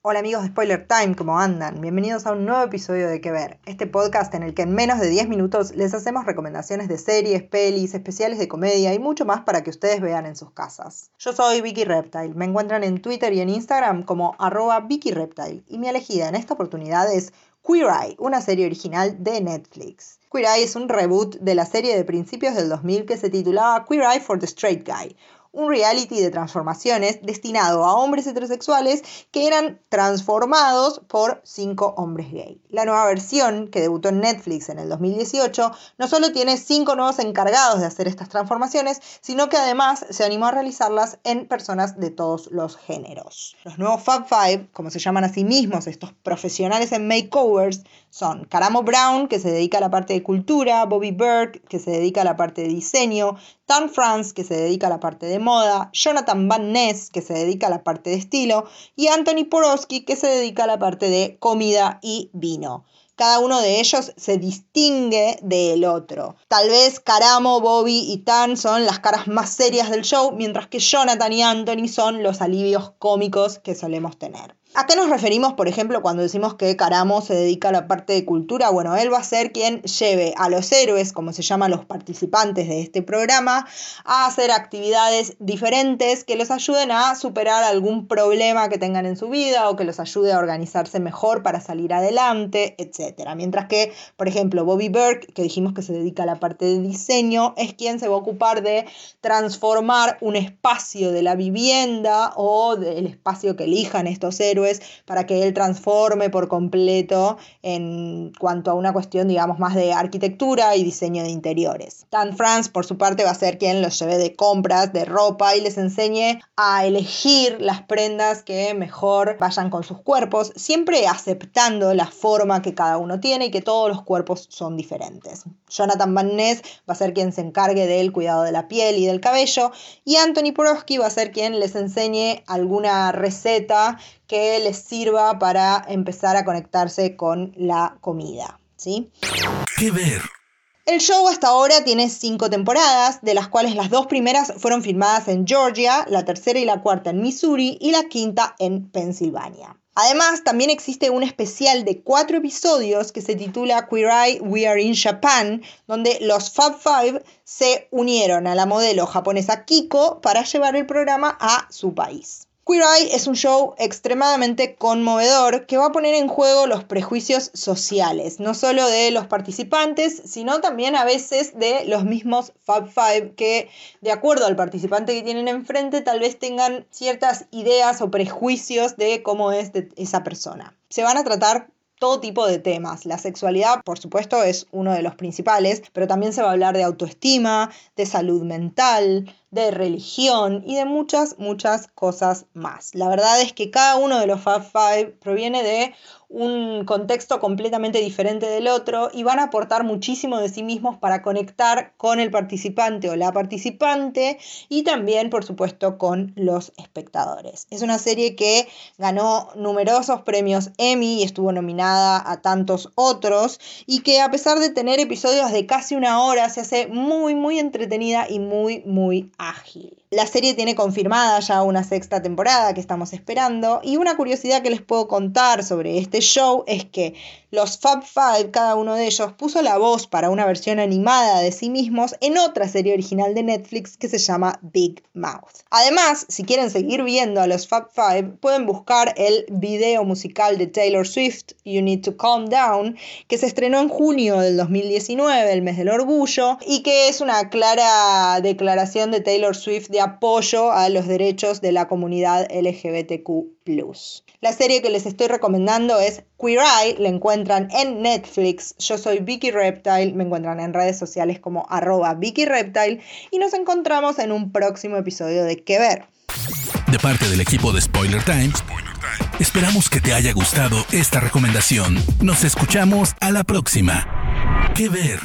Hola amigos de Spoiler Time, ¿cómo andan? Bienvenidos a un nuevo episodio de Que Ver, este podcast en el que en menos de 10 minutos les hacemos recomendaciones de series, pelis, especiales de comedia y mucho más para que ustedes vean en sus casas. Yo soy Vicky Reptile, me encuentran en Twitter y en Instagram como arroba Vicky Reptile y mi elegida en esta oportunidad es Queer Eye, una serie original de Netflix. Queer Eye es un reboot de la serie de principios del 2000 que se titulaba Queer Eye for the Straight Guy, un reality de transformaciones destinado a hombres heterosexuales que eran transformados por cinco hombres gay. La nueva versión, que debutó en Netflix en el 2018, no solo tiene cinco nuevos encargados de hacer estas transformaciones, sino que además se animó a realizarlas en personas de todos los géneros. Los nuevos Fab Five, como se llaman a sí mismos estos profesionales en makeovers, son Caramo Brown, que se dedica a la parte de cultura, Bobby Burke, que se dedica a la parte de diseño, Tan France, que se dedica a la parte de Jonathan Van Ness, que se dedica a la parte de estilo, y Anthony Porosky, que se dedica a la parte de comida y vino. Cada uno de ellos se distingue del otro. Tal vez Caramo, Bobby y Tan son las caras más serias del show, mientras que Jonathan y Anthony son los alivios cómicos que solemos tener. ¿A qué nos referimos, por ejemplo, cuando decimos que Caramo se dedica a la parte de cultura? Bueno, él va a ser quien lleve a los héroes, como se llaman los participantes de este programa, a hacer actividades diferentes que los ayuden a superar algún problema que tengan en su vida o que los ayude a organizarse mejor para salir adelante, etc. Mientras que, por ejemplo, Bobby Burke, que dijimos que se dedica a la parte de diseño, es quien se va a ocupar de transformar un espacio de la vivienda o del espacio que elijan estos héroes para que él transforme por completo en cuanto a una cuestión, digamos, más de arquitectura y diseño de interiores. Dan France, por su parte, va a ser quien los lleve de compras, de ropa y les enseñe a elegir las prendas que mejor vayan con sus cuerpos, siempre aceptando la forma que cada uno tiene y que todos los cuerpos son diferentes. Jonathan Van Ness va a ser quien se encargue del cuidado de la piel y del cabello y Anthony Porosky va a ser quien les enseñe alguna receta que les sirva para empezar a conectarse con la comida. ¿sí? ¿Qué ver? El show hasta ahora tiene cinco temporadas, de las cuales las dos primeras fueron filmadas en Georgia, la tercera y la cuarta en Missouri y la quinta en Pensilvania. Además, también existe un especial de cuatro episodios que se titula Queer Eye We Are in Japan, donde los Fab Five se unieron a la modelo japonesa Kiko para llevar el programa a su país. Queer Eye es un show extremadamente conmovedor que va a poner en juego los prejuicios sociales, no solo de los participantes, sino también a veces de los mismos Fab Five que, de acuerdo al participante que tienen enfrente, tal vez tengan ciertas ideas o prejuicios de cómo es esa persona. Se van a tratar todo tipo de temas. La sexualidad, por supuesto, es uno de los principales, pero también se va a hablar de autoestima, de salud mental, de religión y de muchas, muchas cosas más. La verdad es que cada uno de los Fab Five proviene de un contexto completamente diferente del otro y van a aportar muchísimo de sí mismos para conectar con el participante o la participante y también, por supuesto, con los espectadores. Es una serie que ganó numerosos premios Emmy y estuvo nominada a tantos otros y que a pesar de tener episodios de casi una hora se hace muy, muy entretenida y muy, muy ágil. La serie tiene confirmada ya una sexta temporada que estamos esperando y una curiosidad que les puedo contar sobre este show es que los Fab Five, cada uno de ellos, puso la voz para una versión animada de sí mismos en otra serie original de Netflix que se llama Big Mouth. Además, si quieren seguir viendo a los Fab Five, pueden buscar el video musical de Taylor Swift, You Need to Calm Down, que se estrenó en junio del 2019, el mes del orgullo, y que es una clara declaración de Taylor Swift de apoyo a los derechos de la comunidad LGBTQ. La serie que les estoy recomendando es Queer Eye, la encuentran en Netflix. Yo soy Vicky Reptile, me encuentran en redes sociales como arroba Vicky Reptile y nos encontramos en un próximo episodio de Que Ver. De parte del equipo de Spoiler Times, esperamos que te haya gustado esta recomendación. Nos escuchamos a la próxima. Que Ver.